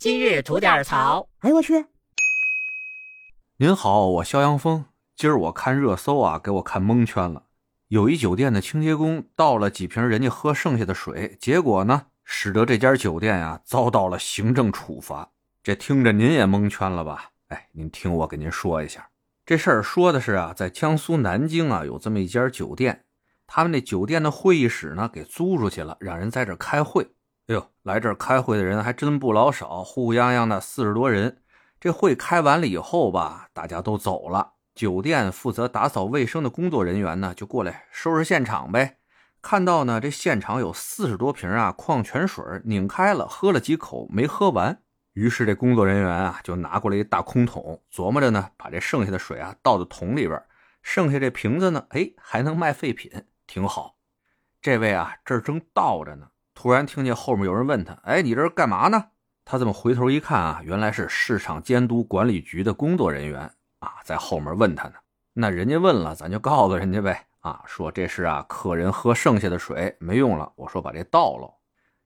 今日吐点槽。哎呦我去！您好，我肖阳峰。今儿我看热搜啊，给我看蒙圈了。有一酒店的清洁工倒了几瓶人家喝剩下的水，结果呢，使得这家酒店呀遭到了行政处罚。这听着您也蒙圈了吧？哎，您听我给您说一下，这事儿说的是啊，在江苏南京啊有这么一家酒店，他们那酒店的会议室呢给租出去了，让人在这开会。哎呦，来这儿开会的人还真不老少，呼呼泱泱的四十多人。这会开完了以后吧，大家都走了。酒店负责打扫卫生的工作人员呢，就过来收拾现场呗。看到呢，这现场有四十多瓶啊矿泉水，拧开了，喝了几口没喝完。于是这工作人员啊，就拿过来一大空桶，琢磨着呢，把这剩下的水啊倒到桶里边，剩下这瓶子呢，哎，还能卖废品，挺好。这位啊，这儿正倒着呢，突然听见后面有人问他：“哎，你这是干嘛呢？”他这么回头一看啊，原来是市场监督管理局的工作人员啊，在后面问他呢。那人家问了，咱就告诉人家呗。啊，说这是啊，客人喝剩下的水没用了，我说把这倒了。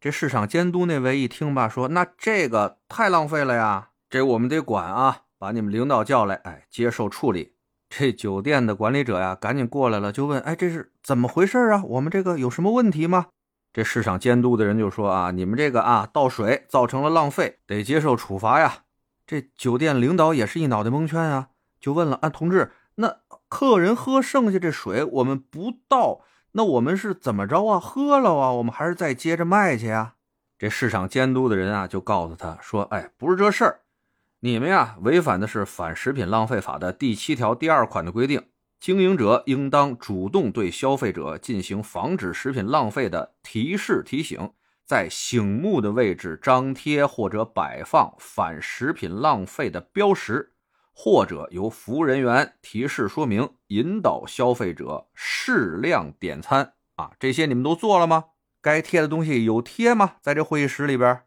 这市场监督那位一听吧，说那这个太浪费了呀，这我们得管啊，把你们领导叫来，哎，接受处理。这酒店的管理者呀，赶紧过来了，就问，哎，这是怎么回事啊？我们这个有什么问题吗？这市场监督的人就说啊，你们这个啊倒水造成了浪费，得接受处罚呀。这酒店领导也是一脑袋蒙圈啊，就问了啊，同志，那客人喝剩下这水，我们不倒，那我们是怎么着啊？喝了啊，我们还是再接着卖去啊？这市场监督的人啊，就告诉他说，哎，不是这事儿，你们呀违反的是《反食品浪费法》的第七条第二款的规定。经营者应当主动对消费者进行防止食品浪费的提示提醒，在醒目的位置张贴或者摆放反食品浪费的标识，或者由服务人员提示说明，引导消费者适量点餐。啊，这些你们都做了吗？该贴的东西有贴吗？在这会议室里边，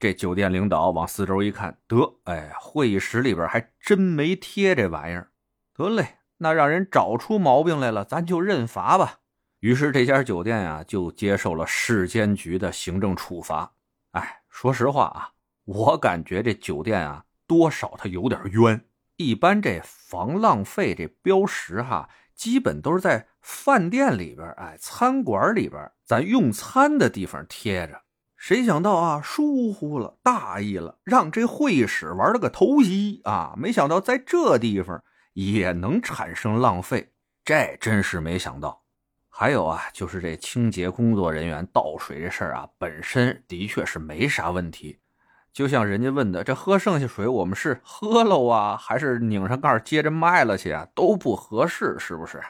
这酒店领导往四周一看，得，哎，会议室里边还真没贴这玩意儿。得嘞。那让人找出毛病来了，咱就认罚吧。于是这家酒店呀，就接受了市监局的行政处罚。哎，说实话啊，我感觉这酒店啊，多少它有点冤。一般这防浪费这标识哈，基本都是在饭店里边，哎，餐馆里边，咱用餐的地方贴着。谁想到啊，疏忽了，大意了，让这会议室玩了个偷袭啊！没想到在这地方。也能产生浪费，这真是没想到。还有啊，就是这清洁工作人员倒水这事儿啊，本身的确是没啥问题。就像人家问的，这喝剩下水，我们是喝了啊，还是拧上盖接着卖了去啊？都不合适，是不是？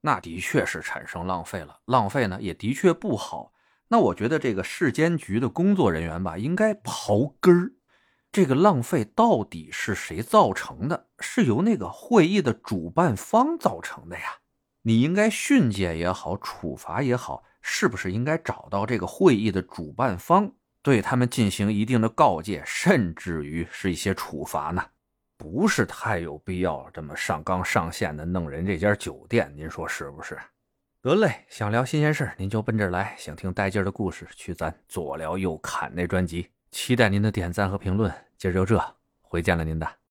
那的确是产生浪费了，浪费呢也的确不好。那我觉得这个市监局的工作人员吧，应该刨根儿。这个浪费到底是谁造成的？是由那个会议的主办方造成的呀？你应该训诫也好，处罚也好，是不是应该找到这个会议的主办方，对他们进行一定的告诫，甚至于是一些处罚呢？不是太有必要这么上纲上线的弄人这家酒店，您说是不是？得嘞，想聊新鲜事您就奔这儿来；想听带劲的故事，去咱左聊右侃那专辑。期待您的点赞和评论，今儿就这，回见了您的。